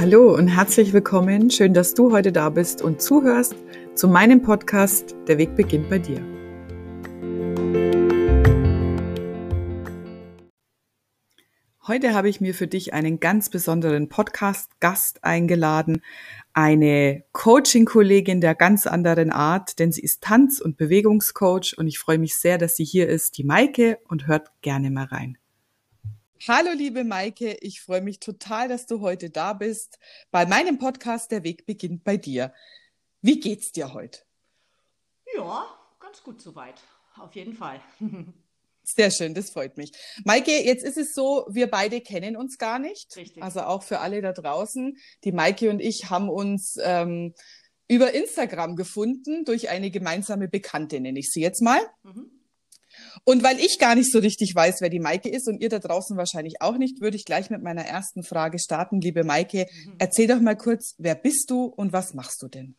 Hallo und herzlich willkommen. Schön, dass du heute da bist und zuhörst zu meinem Podcast Der Weg beginnt bei dir. Heute habe ich mir für dich einen ganz besonderen Podcast-Gast eingeladen, eine Coaching-Kollegin der ganz anderen Art, denn sie ist Tanz- und Bewegungscoach und ich freue mich sehr, dass sie hier ist, die Maike, und hört gerne mal rein. Hallo, liebe Maike, ich freue mich total, dass du heute da bist bei meinem Podcast Der Weg beginnt bei dir. Wie geht's dir heute? Ja, ganz gut soweit. Auf jeden Fall. Sehr schön, das freut mich. Maike, jetzt ist es so, wir beide kennen uns gar nicht. Richtig. Also auch für alle da draußen. Die Maike und ich haben uns ähm, über Instagram gefunden durch eine gemeinsame Bekannte, nenne ich sie jetzt mal. Mhm. Und weil ich gar nicht so richtig weiß, wer die Maike ist und ihr da draußen wahrscheinlich auch nicht, würde ich gleich mit meiner ersten Frage starten. Liebe Maike, mhm. erzähl doch mal kurz, wer bist du und was machst du denn?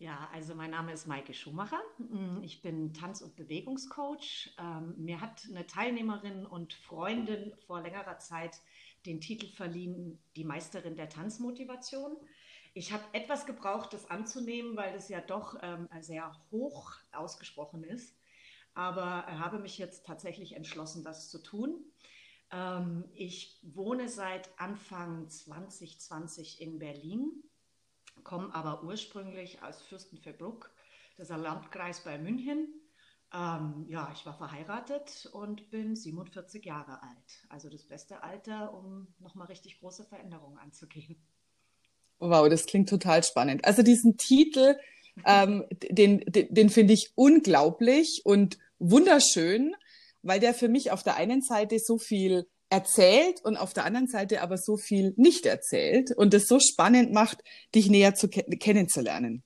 Ja, also mein Name ist Maike Schumacher. Mm, ich bin Tanz- und Bewegungscoach. Ähm, mir hat eine Teilnehmerin und Freundin vor längerer Zeit den Titel verliehen, die Meisterin der Tanzmotivation. Ich habe etwas gebraucht, das anzunehmen, weil das ja doch ähm, sehr hoch ausgesprochen ist aber habe mich jetzt tatsächlich entschlossen, das zu tun. Ähm, ich wohne seit Anfang 2020 in Berlin, komme aber ursprünglich aus Fürstenfeldbruck, das ist ein Landkreis bei München. Ähm, ja, ich war verheiratet und bin 47 Jahre alt. Also das beste Alter, um nochmal richtig große Veränderungen anzugehen. Wow, das klingt total spannend. Also diesen Titel, ähm, den, den, den finde ich unglaublich und wunderschön, weil der für mich auf der einen Seite so viel erzählt und auf der anderen Seite aber so viel nicht erzählt und es so spannend macht, dich näher zu ke kennenzulernen.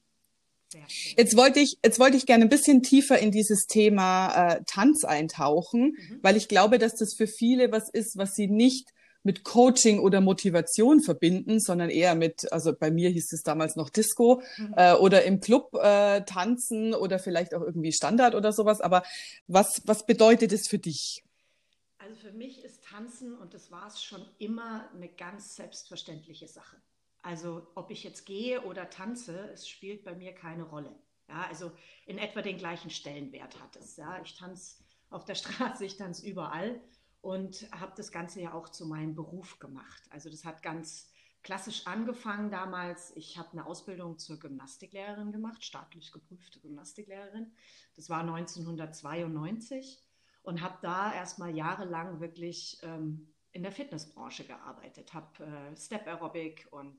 Jetzt wollte ich, jetzt wollte ich gerne ein bisschen tiefer in dieses Thema äh, Tanz eintauchen, mhm. weil ich glaube, dass das für viele was ist, was sie nicht mit Coaching oder Motivation verbinden, sondern eher mit, also bei mir hieß es damals noch Disco mhm. äh, oder im Club äh, tanzen oder vielleicht auch irgendwie Standard oder sowas. Aber was, was bedeutet es für dich? Also für mich ist Tanzen, und das war es schon immer, eine ganz selbstverständliche Sache. Also ob ich jetzt gehe oder tanze, es spielt bei mir keine Rolle. Ja, also in etwa den gleichen Stellenwert hat es. Ja, ich tanze auf der Straße, ich tanze überall und habe das Ganze ja auch zu meinem Beruf gemacht. Also das hat ganz klassisch angefangen damals. Ich habe eine Ausbildung zur Gymnastiklehrerin gemacht, staatlich geprüfte Gymnastiklehrerin. Das war 1992 und habe da erstmal jahrelang wirklich ähm, in der Fitnessbranche gearbeitet. Habe äh, Step Aerobic und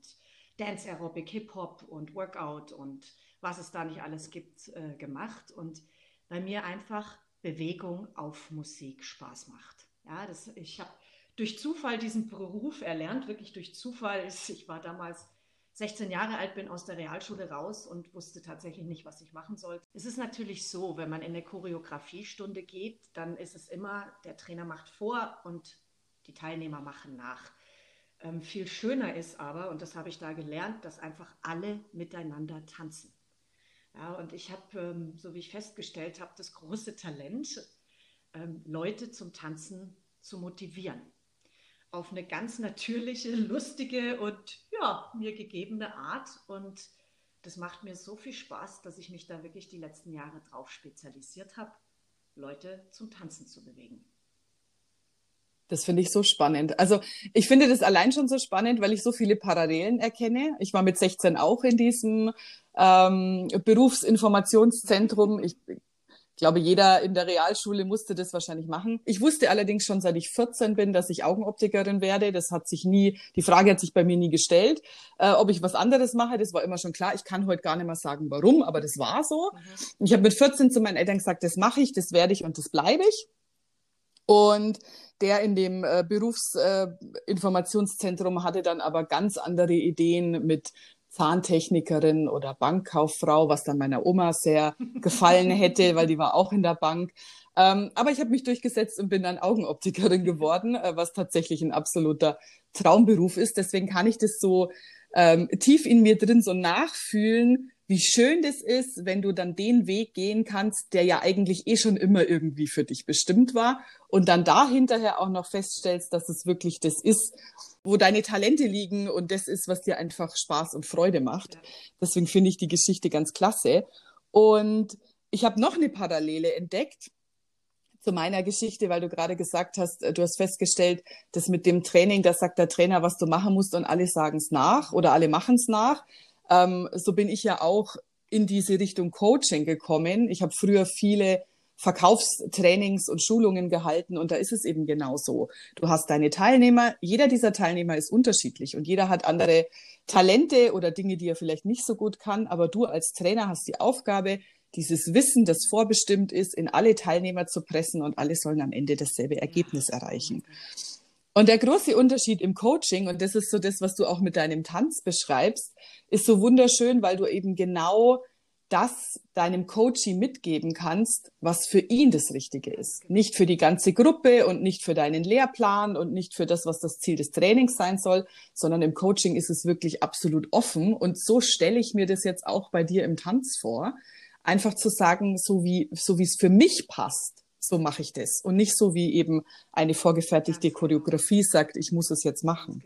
Dance Aerobic, Hip Hop und Workout und was es da nicht alles gibt äh, gemacht und bei mir einfach Bewegung auf Musik Spaß macht. Ja, das, ich habe durch Zufall diesen Beruf erlernt, wirklich durch Zufall. Ich war damals 16 Jahre alt, bin aus der Realschule raus und wusste tatsächlich nicht, was ich machen soll. Es ist natürlich so, wenn man in eine Choreografiestunde geht, dann ist es immer, der Trainer macht vor und die Teilnehmer machen nach. Ähm, viel schöner ist aber, und das habe ich da gelernt, dass einfach alle miteinander tanzen. Ja, und ich habe, ähm, so wie ich festgestellt habe, das große Talent, ähm, Leute zum Tanzen zu motivieren. Auf eine ganz natürliche, lustige und ja, mir gegebene Art. Und das macht mir so viel Spaß, dass ich mich da wirklich die letzten Jahre drauf spezialisiert habe, Leute zum Tanzen zu bewegen. Das finde ich so spannend. Also ich finde das allein schon so spannend, weil ich so viele Parallelen erkenne. Ich war mit 16 auch in diesem ähm, Berufsinformationszentrum. Ich ich glaube, jeder in der Realschule musste das wahrscheinlich machen. Ich wusste allerdings schon, seit ich 14 bin, dass ich Augenoptikerin werde. Das hat sich nie, die Frage hat sich bei mir nie gestellt. Äh, ob ich was anderes mache, das war immer schon klar. Ich kann heute gar nicht mehr sagen, warum, aber das war so. Mhm. Ich habe mit 14 zu meinen Eltern gesagt, das mache ich, das werde ich und das bleibe ich. Und der in dem äh, Berufsinformationszentrum äh, hatte dann aber ganz andere Ideen mit Zahntechnikerin oder Bankkauffrau, was dann meiner Oma sehr gefallen hätte, weil die war auch in der Bank. Ähm, aber ich habe mich durchgesetzt und bin dann Augenoptikerin geworden, äh, was tatsächlich ein absoluter Traumberuf ist. Deswegen kann ich das so ähm, tief in mir drin so nachfühlen, wie schön das ist, wenn du dann den Weg gehen kannst, der ja eigentlich eh schon immer irgendwie für dich bestimmt war und dann da hinterher auch noch feststellst, dass es wirklich das ist, wo deine Talente liegen und das ist, was dir einfach Spaß und Freude macht. Deswegen finde ich die Geschichte ganz klasse. Und ich habe noch eine Parallele entdeckt zu meiner Geschichte, weil du gerade gesagt hast, äh, du hast festgestellt, dass mit dem Training, da sagt der Trainer, was du machen musst und alle sagen es nach oder alle machen es nach. Ähm, so bin ich ja auch in diese Richtung Coaching gekommen. Ich habe früher viele Verkaufstrainings und Schulungen gehalten und da ist es eben genauso. Du hast deine Teilnehmer, jeder dieser Teilnehmer ist unterschiedlich und jeder hat andere Talente oder Dinge, die er vielleicht nicht so gut kann, aber du als Trainer hast die Aufgabe, dieses Wissen, das vorbestimmt ist, in alle Teilnehmer zu pressen und alle sollen am Ende dasselbe Ergebnis erreichen. Und der große Unterschied im Coaching, und das ist so das, was du auch mit deinem Tanz beschreibst, ist so wunderschön, weil du eben genau das deinem Coachie mitgeben kannst, was für ihn das Richtige ist. Nicht für die ganze Gruppe und nicht für deinen Lehrplan und nicht für das, was das Ziel des Trainings sein soll, sondern im Coaching ist es wirklich absolut offen. Und so stelle ich mir das jetzt auch bei dir im Tanz vor. Einfach zu sagen, so wie, so wie es für mich passt, so mache ich das. Und nicht so wie eben eine vorgefertigte Choreografie sagt, ich muss es jetzt machen.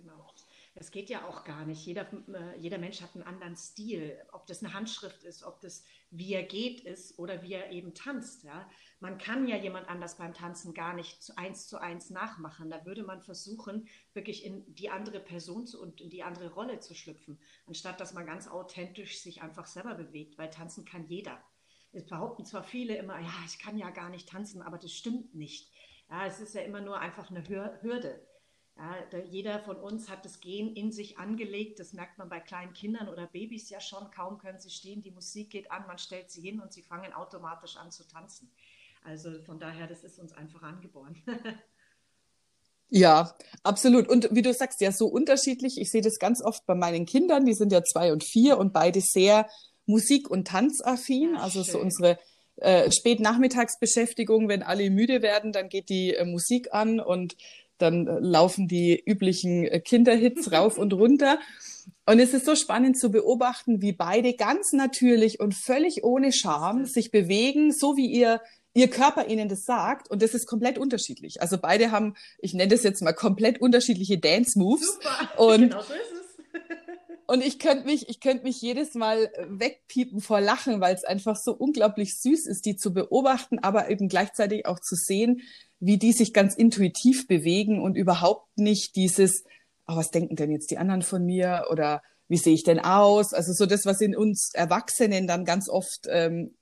Das geht ja auch gar nicht. Jeder, äh, jeder Mensch hat einen anderen Stil. Ob das eine Handschrift ist, ob das wie er geht ist oder wie er eben tanzt. Ja? Man kann ja jemand anders beim Tanzen gar nicht eins zu eins nachmachen. Da würde man versuchen, wirklich in die andere Person zu, und in die andere Rolle zu schlüpfen, anstatt dass man ganz authentisch sich einfach selber bewegt, weil tanzen kann jeder. Es behaupten zwar viele immer, ja, ich kann ja gar nicht tanzen, aber das stimmt nicht. Ja, es ist ja immer nur einfach eine Hürde. Ja, jeder von uns hat das Gen in sich angelegt. Das merkt man bei kleinen Kindern oder Babys ja schon. Kaum können sie stehen, die Musik geht an, man stellt sie hin und sie fangen automatisch an zu tanzen. Also von daher, das ist uns einfach angeboren. Ja, absolut. Und wie du sagst, ja, so unterschiedlich. Ich sehe das ganz oft bei meinen Kindern, die sind ja zwei und vier und beide sehr musik- und tanzaffin. Ja, also schön. so unsere äh, Spätnachmittagsbeschäftigung, wenn alle müde werden, dann geht die äh, Musik an und dann äh, laufen die üblichen äh, Kinderhits rauf und runter. Und es ist so spannend zu beobachten, wie beide ganz natürlich und völlig ohne Scham sich bewegen, so wie ihr ihr Körper ihnen das sagt und das ist komplett unterschiedlich. Also beide haben, ich nenne das jetzt mal komplett unterschiedliche Dance Moves Super. und genau so ist es. und ich könnte mich, ich könnte mich jedes Mal wegpiepen vor Lachen, weil es einfach so unglaublich süß ist, die zu beobachten, aber eben gleichzeitig auch zu sehen, wie die sich ganz intuitiv bewegen und überhaupt nicht dieses, oh, was denken denn jetzt die anderen von mir oder wie sehe ich denn aus? Also so das, was in uns Erwachsenen dann ganz oft, ähm,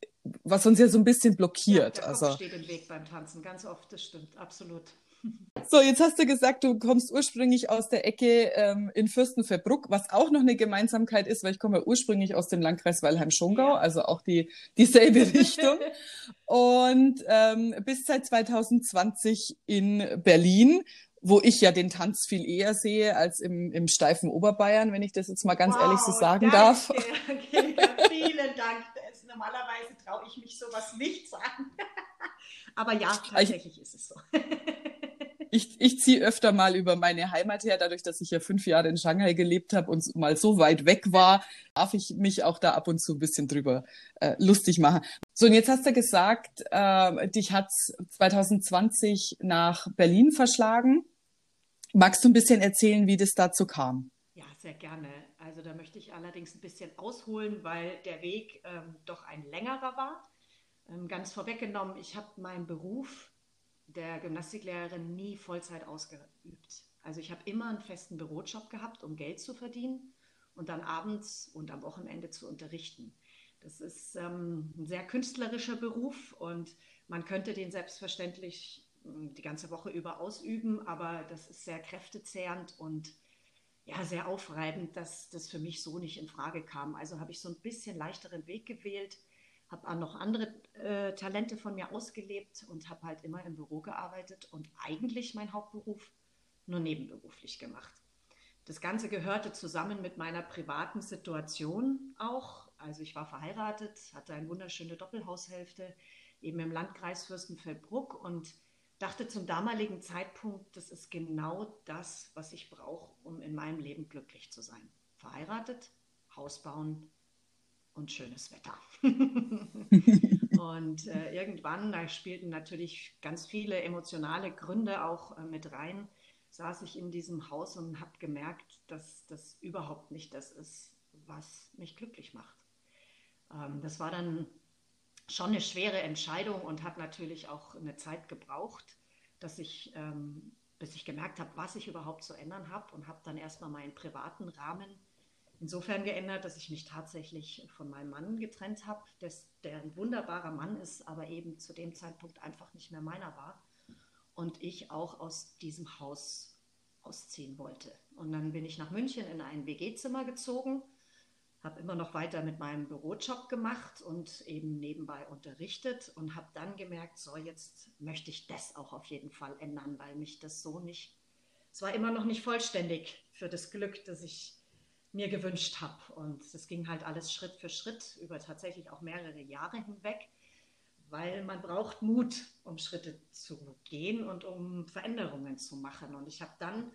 was uns ja so ein bisschen blockiert. Ja, der also steht im Weg beim Tanzen, ganz oft, das stimmt, absolut. So, jetzt hast du gesagt, du kommst ursprünglich aus der Ecke ähm, in Fürstenfeldbruck, was auch noch eine Gemeinsamkeit ist, weil ich komme ursprünglich aus dem Landkreis Weilheim-Schongau, also auch die dieselbe Richtung. Und ähm, bis seit 2020 in Berlin, wo ich ja den Tanz viel eher sehe als im, im steifen Oberbayern, wenn ich das jetzt mal ganz wow, ehrlich so sagen danke, darf. Okay, vielen Dank. Normalerweise traue ich mich sowas nicht sagen. Aber ja, tatsächlich ich, ist es so ich, ich ziehe öfter mal über meine Heimat her, dadurch, dass ich ja fünf Jahre in Shanghai gelebt habe und mal so weit weg war, darf ich mich auch da ab und zu ein bisschen drüber äh, lustig machen. So, und jetzt hast du gesagt, äh, dich hat 2020 nach Berlin verschlagen. Magst du ein bisschen erzählen, wie das dazu kam? Ja, sehr gerne. Also da möchte ich allerdings ein bisschen ausholen, weil der Weg ähm, doch ein längerer war. Ähm, ganz vorweggenommen, ich habe meinen Beruf der Gymnastiklehrerin nie Vollzeit ausgeübt. Also ich habe immer einen festen Bürojob gehabt, um Geld zu verdienen und dann abends und am Wochenende zu unterrichten. Das ist ähm, ein sehr künstlerischer Beruf und man könnte den selbstverständlich hm, die ganze Woche über ausüben, aber das ist sehr kräftezehrend und ja, sehr aufreibend, dass das für mich so nicht in Frage kam. Also habe ich so ein bisschen leichteren Weg gewählt, habe auch noch andere äh, Talente von mir ausgelebt und habe halt immer im Büro gearbeitet und eigentlich mein Hauptberuf nur nebenberuflich gemacht. Das Ganze gehörte zusammen mit meiner privaten Situation auch. Also ich war verheiratet, hatte eine wunderschöne Doppelhaushälfte eben im Landkreis Fürstenfeldbruck und dachte zum damaligen Zeitpunkt, das ist genau das, was ich brauche, um in meinem Leben glücklich zu sein. Verheiratet, Haus bauen, und schönes Wetter. und äh, irgendwann, da spielten natürlich ganz viele emotionale Gründe auch äh, mit rein, saß ich in diesem Haus und habe gemerkt, dass das überhaupt nicht das ist, was mich glücklich macht. Ähm, das war dann schon eine schwere Entscheidung und hat natürlich auch eine Zeit gebraucht, dass ich, ähm, bis ich gemerkt habe, was ich überhaupt zu ändern habe und habe dann erstmal meinen privaten Rahmen insofern geändert, dass ich mich tatsächlich von meinem Mann getrennt habe, der ein wunderbarer Mann ist, aber eben zu dem Zeitpunkt einfach nicht mehr meiner war und ich auch aus diesem Haus ausziehen wollte. Und dann bin ich nach München in ein WG-Zimmer gezogen, habe immer noch weiter mit meinem Bürojob gemacht und eben nebenbei unterrichtet und habe dann gemerkt, so jetzt möchte ich das auch auf jeden Fall ändern, weil mich das so nicht, es war immer noch nicht vollständig für das Glück, das ich mir gewünscht habe. Und das ging halt alles Schritt für Schritt über tatsächlich auch mehrere Jahre hinweg, weil man braucht Mut, um Schritte zu gehen und um Veränderungen zu machen. Und ich habe dann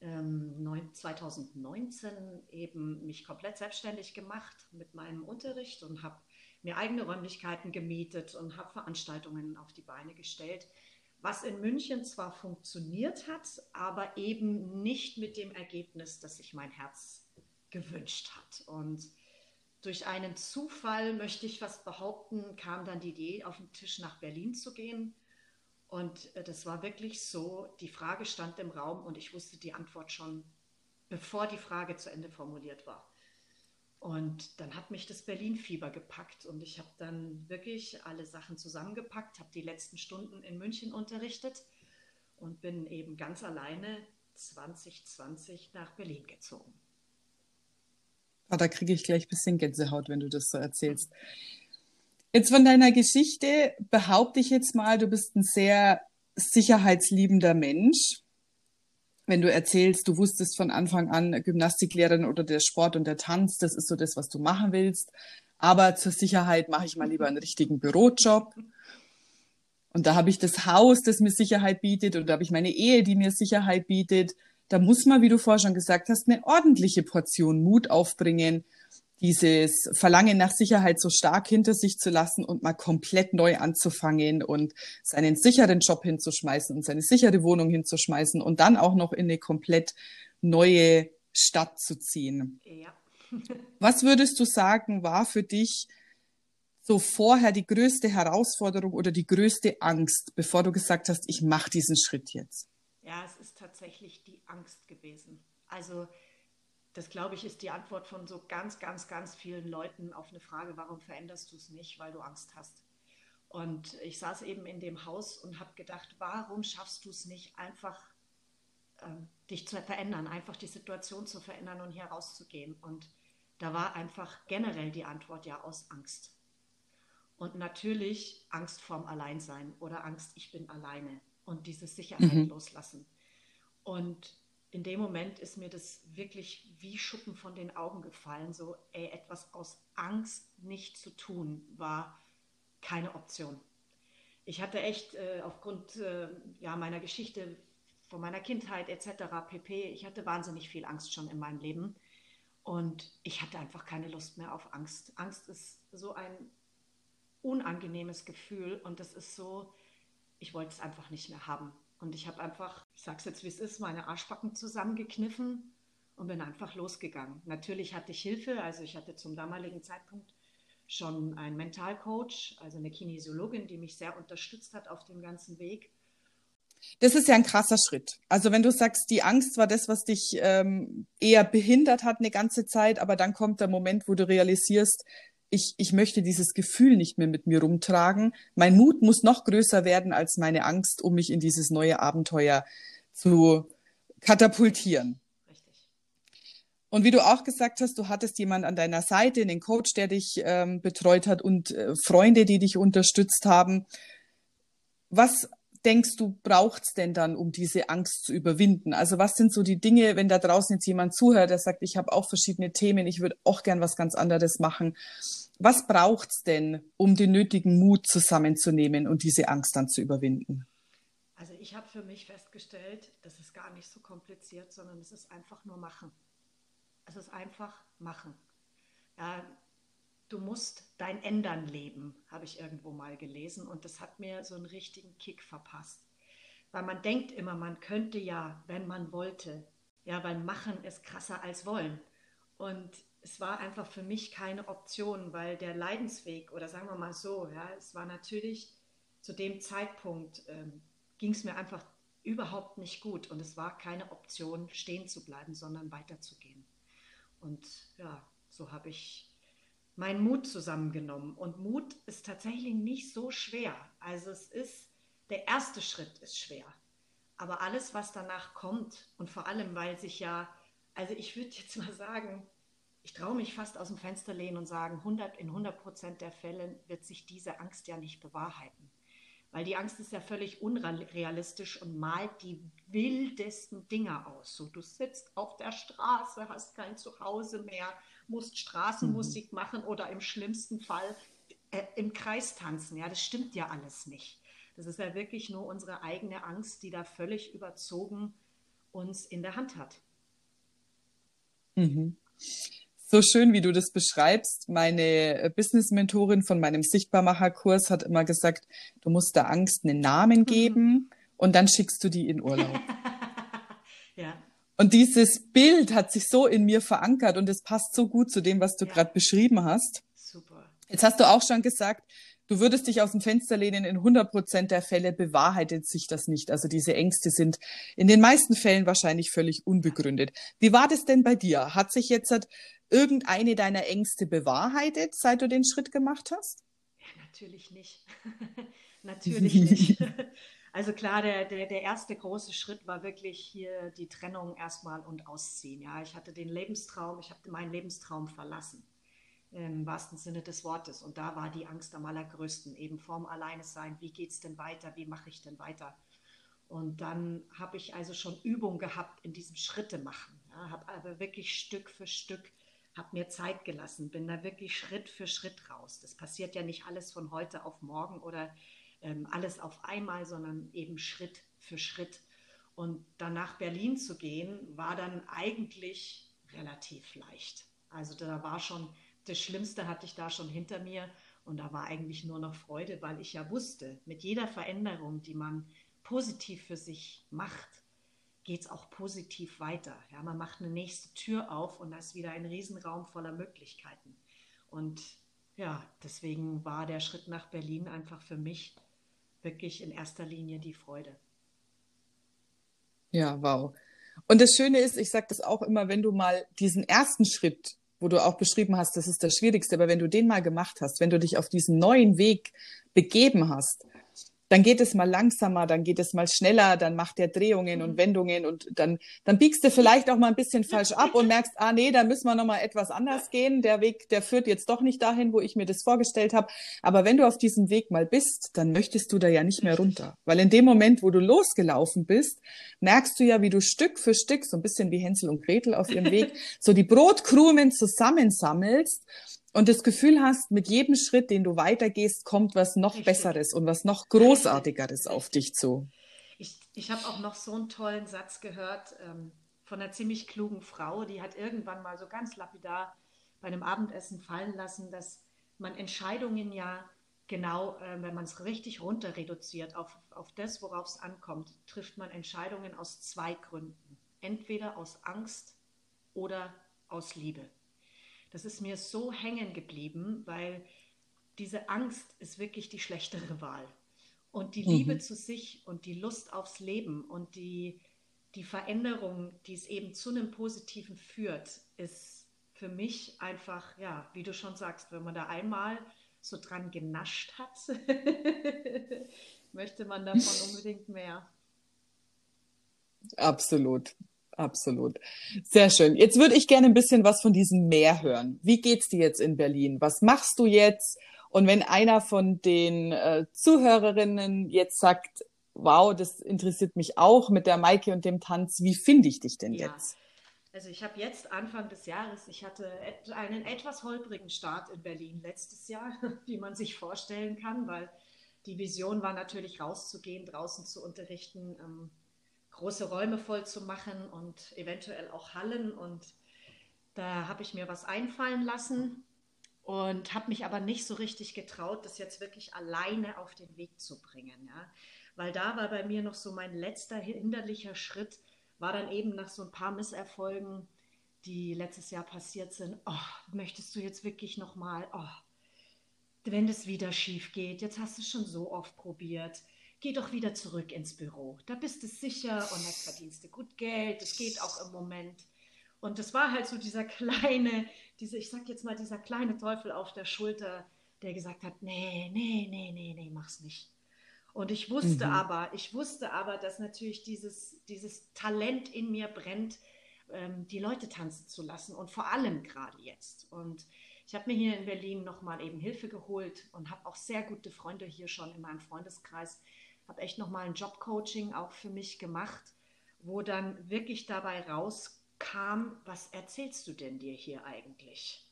ähm, 2019 eben mich komplett selbstständig gemacht mit meinem Unterricht und habe mir eigene Räumlichkeiten gemietet und habe Veranstaltungen auf die Beine gestellt, was in München zwar funktioniert hat, aber eben nicht mit dem Ergebnis, dass sich mein Herz gewünscht hat. Und durch einen Zufall, möchte ich fast behaupten, kam dann die Idee auf den Tisch, nach Berlin zu gehen. Und äh, das war wirklich so, die Frage stand im Raum und ich wusste die Antwort schon, bevor die Frage zu Ende formuliert war. Und dann hat mich das Berlin-Fieber gepackt und ich habe dann wirklich alle Sachen zusammengepackt, habe die letzten Stunden in München unterrichtet und bin eben ganz alleine 2020 nach Berlin gezogen. Oh, da kriege ich gleich ein bisschen Gänsehaut, wenn du das so erzählst. Jetzt von deiner Geschichte behaupte ich jetzt mal, du bist ein sehr sicherheitsliebender Mensch. Wenn du erzählst, du wusstest von Anfang an Gymnastiklehrerin oder der Sport und der Tanz, das ist so das, was du machen willst. Aber zur Sicherheit mache ich mal lieber einen richtigen Bürojob. Und da habe ich das Haus, das mir Sicherheit bietet, und da habe ich meine Ehe, die mir Sicherheit bietet da muss man, wie du vorher schon gesagt hast, eine ordentliche Portion Mut aufbringen, dieses Verlangen nach Sicherheit so stark hinter sich zu lassen und mal komplett neu anzufangen und seinen sicheren Job hinzuschmeißen und seine sichere Wohnung hinzuschmeißen und dann auch noch in eine komplett neue Stadt zu ziehen. Ja. Was würdest du sagen, war für dich so vorher die größte Herausforderung oder die größte Angst, bevor du gesagt hast, ich mache diesen Schritt jetzt? Ja, es ist tatsächlich die Angst gewesen. Also das, glaube ich, ist die Antwort von so ganz, ganz, ganz vielen Leuten auf eine Frage, warum veränderst du es nicht, weil du Angst hast. Und ich saß eben in dem Haus und habe gedacht, warum schaffst du es nicht einfach, ähm, dich zu verändern, einfach die Situation zu verändern und hier rauszugehen? Und da war einfach generell die Antwort ja aus Angst. Und natürlich Angst vorm Alleinsein oder Angst, ich bin alleine und diese Sicherheit mhm. loslassen. Und in dem Moment ist mir das wirklich wie Schuppen von den Augen gefallen. So, ey, etwas aus Angst nicht zu tun, war keine Option. Ich hatte echt äh, aufgrund äh, ja, meiner Geschichte von meiner Kindheit etc. pp. Ich hatte wahnsinnig viel Angst schon in meinem Leben. Und ich hatte einfach keine Lust mehr auf Angst. Angst ist so ein unangenehmes Gefühl und das ist so, ich wollte es einfach nicht mehr haben. Und ich habe einfach, ich sage es jetzt wie es ist, meine Arschbacken zusammengekniffen und bin einfach losgegangen. Natürlich hatte ich Hilfe, also ich hatte zum damaligen Zeitpunkt schon einen Mentalcoach, also eine Kinesiologin, die mich sehr unterstützt hat auf dem ganzen Weg. Das ist ja ein krasser Schritt. Also wenn du sagst, die Angst war das, was dich ähm, eher behindert hat eine ganze Zeit, aber dann kommt der Moment, wo du realisierst, ich, ich möchte dieses Gefühl nicht mehr mit mir rumtragen. Mein Mut muss noch größer werden als meine Angst, um mich in dieses neue Abenteuer zu katapultieren. Richtig. Und wie du auch gesagt hast, du hattest jemand an deiner Seite, einen Coach, der dich ähm, betreut hat und äh, Freunde, die dich unterstützt haben. Was denkst du, braucht's denn dann, um diese Angst zu überwinden? Also was sind so die Dinge, wenn da draußen jetzt jemand zuhört, der sagt, ich habe auch verschiedene Themen, ich würde auch gern was ganz anderes machen. Was braucht's denn, um den nötigen Mut zusammenzunehmen und diese Angst dann zu überwinden? Also ich habe für mich festgestellt, das ist gar nicht so kompliziert, sondern es ist einfach nur machen. Es ist einfach machen. Ja, du musst dein Ändern leben, habe ich irgendwo mal gelesen und das hat mir so einen richtigen Kick verpasst. weil man denkt immer, man könnte ja, wenn man wollte. Ja, weil machen ist krasser als wollen. Und es war einfach für mich keine Option, weil der Leidensweg, oder sagen wir mal so, ja, es war natürlich zu dem Zeitpunkt, ähm, ging es mir einfach überhaupt nicht gut und es war keine Option, stehen zu bleiben, sondern weiterzugehen. Und ja, so habe ich meinen Mut zusammengenommen. Und Mut ist tatsächlich nicht so schwer. Also es ist, der erste Schritt ist schwer. Aber alles, was danach kommt und vor allem, weil sich ja, also ich würde jetzt mal sagen, ich traue mich fast aus dem Fenster lehnen und sagen, 100, in 100 Prozent der Fälle wird sich diese Angst ja nicht bewahrheiten. Weil die Angst ist ja völlig unrealistisch und malt die wildesten Dinge aus. So, du sitzt auf der Straße, hast kein Zuhause mehr, musst Straßenmusik mhm. machen oder im schlimmsten Fall äh, im Kreis tanzen. Ja, das stimmt ja alles nicht. Das ist ja wirklich nur unsere eigene Angst, die da völlig überzogen uns in der Hand hat. Mhm. So schön, wie du das beschreibst. Meine äh, Business-Mentorin von meinem Sichtbarmacher-Kurs hat immer gesagt, du musst der Angst einen Namen mhm. geben mhm. und dann schickst du die in Urlaub. ja. Und dieses Bild hat sich so in mir verankert und es passt so gut zu dem, was du ja. gerade beschrieben hast. Super. Jetzt hast du auch schon gesagt, du würdest dich aus dem Fenster lehnen, in 100 Prozent der Fälle bewahrheitet sich das nicht. Also diese Ängste sind in den meisten Fällen wahrscheinlich völlig unbegründet. Wie war das denn bei dir? Hat sich jetzt irgendeine deiner Ängste bewahrheitet, seit du den Schritt gemacht hast? Natürlich nicht. natürlich nicht. Also klar, der, der, der erste große Schritt war wirklich hier die Trennung erstmal und ausziehen. Ja, ich hatte den Lebenstraum, ich habe meinen Lebenstraum verlassen im wahrsten Sinne des Wortes. Und da war die Angst am allergrößten, eben vorm Alleinesein. Wie geht es denn weiter? Wie mache ich denn weiter? Und dann habe ich also schon Übung gehabt in diesem Schritte machen. Ja, habe aber wirklich Stück für Stück, habe mir Zeit gelassen, bin da wirklich Schritt für Schritt raus. Das passiert ja nicht alles von heute auf morgen oder ähm, alles auf einmal, sondern eben Schritt für Schritt. Und dann nach Berlin zu gehen, war dann eigentlich relativ leicht. Also da war schon das Schlimmste hatte ich da schon hinter mir und da war eigentlich nur noch Freude, weil ich ja wusste, mit jeder Veränderung, die man positiv für sich macht, geht es auch positiv weiter. Ja, man macht eine nächste Tür auf und da ist wieder ein Riesenraum voller Möglichkeiten. Und ja, deswegen war der Schritt nach Berlin einfach für mich wirklich in erster Linie die Freude. Ja, wow. Und das Schöne ist, ich sage das auch immer, wenn du mal diesen ersten Schritt wo du auch beschrieben hast, das ist das Schwierigste, aber wenn du den mal gemacht hast, wenn du dich auf diesen neuen Weg begeben hast, dann geht es mal langsamer, dann geht es mal schneller, dann macht der Drehungen und mhm. Wendungen und dann, dann biegst du vielleicht auch mal ein bisschen falsch ab und merkst, ah nee, da müssen wir noch mal etwas anders gehen. Der Weg, der führt jetzt doch nicht dahin, wo ich mir das vorgestellt habe. Aber wenn du auf diesem Weg mal bist, dann möchtest du da ja nicht mehr runter. Weil in dem Moment, wo du losgelaufen bist, merkst du ja, wie du Stück für Stück, so ein bisschen wie Hänsel und Gretel auf ihrem Weg, so die Brotkrumen zusammensammelst und das Gefühl hast, mit jedem Schritt, den du weitergehst, kommt was noch Richtig. Besseres und was noch Großartigeres auf dich zu. Ich, ich habe auch noch so einen tollen Satz gehört ähm, von einer ziemlich klugen Frau, die hat irgendwann mal so ganz lapidar bei einem Abendessen fallen lassen, dass man Entscheidungen ja genau, äh, wenn man es richtig runter reduziert auf, auf das, worauf es ankommt, trifft man Entscheidungen aus zwei Gründen. Entweder aus Angst oder aus Liebe. Das ist mir so hängen geblieben, weil diese Angst ist wirklich die schlechtere Wahl. Und die mhm. Liebe zu sich und die Lust aufs Leben und die, die Veränderung, die es eben zu einem Positiven führt, ist für mich einfach, ja, wie du schon sagst, wenn man da einmal so dran genascht hat, möchte man davon unbedingt mehr. Absolut. Absolut. Sehr schön. Jetzt würde ich gerne ein bisschen was von diesem Meer hören. Wie geht's dir jetzt in Berlin? Was machst du jetzt? Und wenn einer von den äh, Zuhörerinnen jetzt sagt, wow, das interessiert mich auch mit der Maike und dem Tanz, wie finde ich dich denn ja. jetzt? Also ich habe jetzt Anfang des Jahres, ich hatte einen etwas holprigen Start in Berlin letztes Jahr, wie man sich vorstellen kann, weil die Vision war natürlich rauszugehen, draußen zu unterrichten. Ähm, große Räume voll zu machen und eventuell auch Hallen. Und da habe ich mir was einfallen lassen und habe mich aber nicht so richtig getraut, das jetzt wirklich alleine auf den Weg zu bringen. Ja? weil da war bei mir noch so mein letzter hinderlicher Schritt, war dann eben nach so ein paar Misserfolgen, die letztes Jahr passiert sind, oh, möchtest du jetzt wirklich nochmal, oh, wenn das wieder schief geht, jetzt hast du es schon so oft probiert, geh doch wieder zurück ins Büro. Da bist du sicher und da verdienst du gut Geld, das geht auch im Moment. Und das war halt so dieser kleine, diese, ich sag jetzt mal, dieser kleine Teufel auf der Schulter, der gesagt hat, nee, nee, nee, nee, nee, mach's nicht. Und ich wusste mhm. aber, ich wusste aber, dass natürlich dieses, dieses Talent in mir brennt, ähm, die Leute tanzen zu lassen und vor allem gerade jetzt. Und ich habe mir hier in Berlin nochmal eben Hilfe geholt und habe auch sehr gute Freunde hier schon in meinem Freundeskreis. Habe echt nochmal ein Jobcoaching auch für mich gemacht, wo dann wirklich dabei rauskam, was erzählst du denn dir hier eigentlich?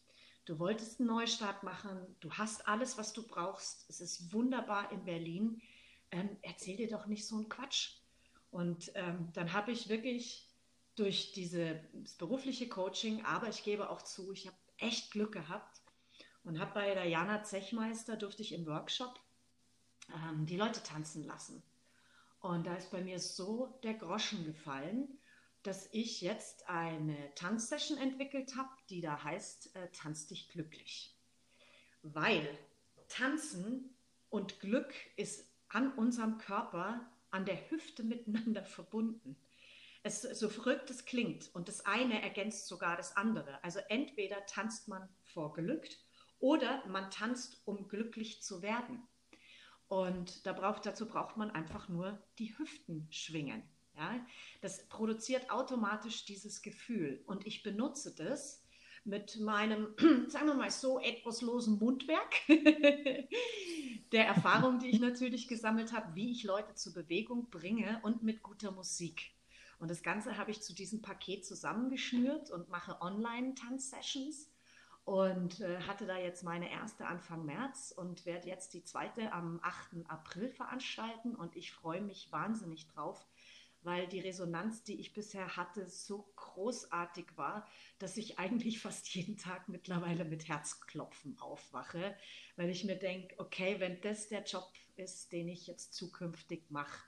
Du wolltest einen Neustart machen, du hast alles, was du brauchst. Es ist wunderbar in Berlin. Ähm, erzähl dir doch nicht so einen Quatsch. Und ähm, dann habe ich wirklich durch dieses berufliche Coaching, aber ich gebe auch zu, ich habe echt Glück gehabt und habe bei der Jana Zechmeister, durfte ich im Workshop ähm, die Leute tanzen lassen. Und da ist bei mir so der Groschen gefallen, dass ich jetzt eine Tanzsession entwickelt habe, die da heißt äh, Tanz dich glücklich. Weil Tanzen und Glück ist an unserem Körper, an der Hüfte miteinander verbunden es so verrückt es klingt und das eine ergänzt sogar das andere. Also entweder tanzt man vor Glück oder man tanzt, um glücklich zu werden. Und da braucht, dazu braucht man einfach nur die Hüften schwingen. Ja? Das produziert automatisch dieses Gefühl. Und ich benutze das mit meinem, sagen wir mal so, etwas losen Mundwerk, der Erfahrung, die ich natürlich gesammelt habe, wie ich Leute zur Bewegung bringe und mit guter Musik. Und das Ganze habe ich zu diesem Paket zusammengeschnürt und mache Online-Tanz-Sessions und äh, hatte da jetzt meine erste Anfang März und werde jetzt die zweite am 8. April veranstalten und ich freue mich wahnsinnig drauf, weil die Resonanz, die ich bisher hatte, so großartig war, dass ich eigentlich fast jeden Tag mittlerweile mit Herzklopfen aufwache, weil ich mir denke, okay, wenn das der Job ist, den ich jetzt zukünftig mache,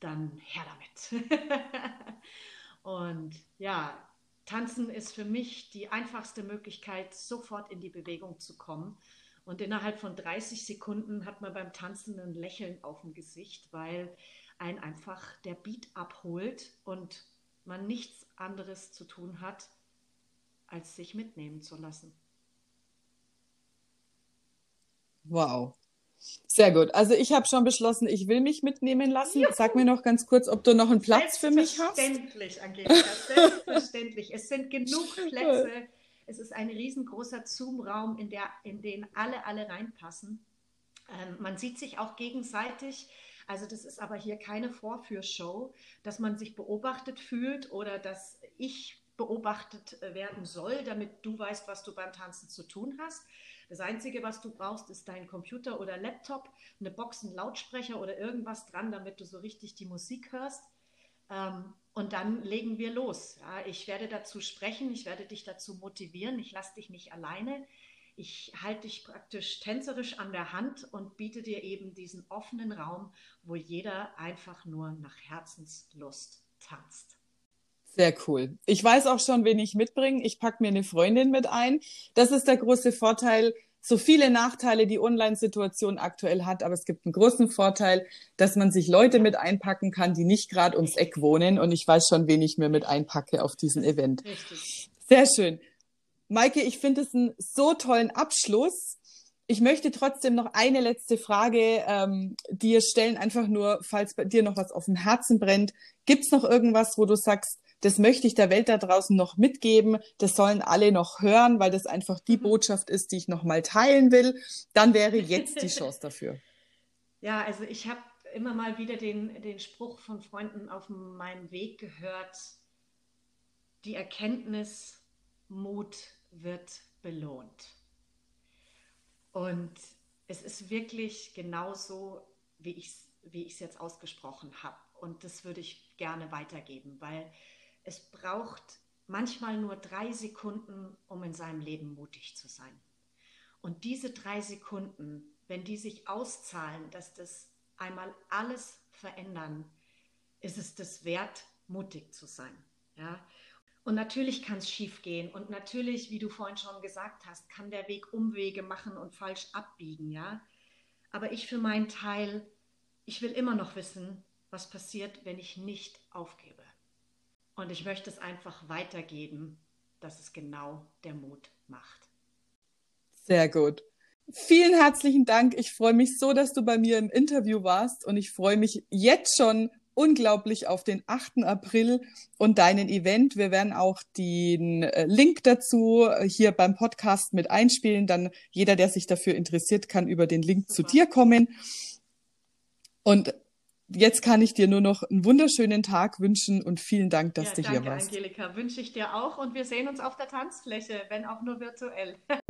dann her damit. und ja, tanzen ist für mich die einfachste Möglichkeit, sofort in die Bewegung zu kommen. Und innerhalb von 30 Sekunden hat man beim Tanzen ein Lächeln auf dem Gesicht, weil ein einfach der Beat abholt und man nichts anderes zu tun hat, als sich mitnehmen zu lassen. Wow. Sehr gut. Also ich habe schon beschlossen, ich will mich mitnehmen lassen. Juhu. Sag mir noch ganz kurz, ob du noch einen Platz für mich hast. Selbstverständlich, Angelika, selbstverständlich. es sind genug Plätze. Es ist ein riesengroßer Zoom-Raum, in, in den alle, alle reinpassen. Ähm, man sieht sich auch gegenseitig. Also das ist aber hier keine Vorführshow, dass man sich beobachtet fühlt oder dass ich beobachtet werden soll, damit du weißt, was du beim Tanzen zu tun hast, das Einzige, was du brauchst, ist dein Computer oder Laptop, eine Box, ein Lautsprecher oder irgendwas dran, damit du so richtig die Musik hörst. Ähm, und dann legen wir los. Ja, ich werde dazu sprechen, ich werde dich dazu motivieren, ich lasse dich nicht alleine. Ich halte dich praktisch tänzerisch an der Hand und biete dir eben diesen offenen Raum, wo jeder einfach nur nach Herzenslust tanzt. Sehr cool. Ich weiß auch schon, wen ich mitbringe. Ich packe mir eine Freundin mit ein. Das ist der große Vorteil. So viele Nachteile die Online-Situation aktuell hat, aber es gibt einen großen Vorteil, dass man sich Leute mit einpacken kann, die nicht gerade ums Eck wohnen. Und ich weiß schon, wen ich mir mit einpacke auf diesen Event. Richtig. Sehr schön. Maike, ich finde es einen so tollen Abschluss. Ich möchte trotzdem noch eine letzte Frage ähm, dir stellen, einfach nur, falls bei dir noch was auf dem Herzen brennt. Gibt es noch irgendwas, wo du sagst, das möchte ich der Welt da draußen noch mitgeben. Das sollen alle noch hören, weil das einfach die mhm. Botschaft ist, die ich noch mal teilen will. Dann wäre jetzt die Chance dafür. Ja, also ich habe immer mal wieder den, den Spruch von Freunden auf meinem Weg gehört, die Erkenntnis, Mut wird belohnt. Und es ist wirklich genauso, wie ich es wie jetzt ausgesprochen habe. Und das würde ich gerne weitergeben, weil es braucht manchmal nur drei Sekunden, um in seinem Leben mutig zu sein. Und diese drei Sekunden, wenn die sich auszahlen, dass das einmal alles verändern, ist es das wert, mutig zu sein. Ja? Und natürlich kann es schief gehen und natürlich, wie du vorhin schon gesagt hast, kann der Weg Umwege machen und falsch abbiegen, ja. Aber ich für meinen Teil, ich will immer noch wissen, was passiert, wenn ich nicht aufgebe. Und ich möchte es einfach weitergeben, dass es genau der Mut macht. Sehr gut. Vielen herzlichen Dank. Ich freue mich so, dass du bei mir im Interview warst und ich freue mich jetzt schon unglaublich auf den 8. April und deinen Event. Wir werden auch den äh, Link dazu äh, hier beim Podcast mit einspielen. Dann jeder, der sich dafür interessiert, kann über den Link Super. zu dir kommen. Und jetzt kann ich dir nur noch einen wunderschönen Tag wünschen und vielen Dank, dass ja, du danke, hier warst. Angelika, wünsche ich dir auch und wir sehen uns auf der Tanzfläche, wenn auch nur virtuell.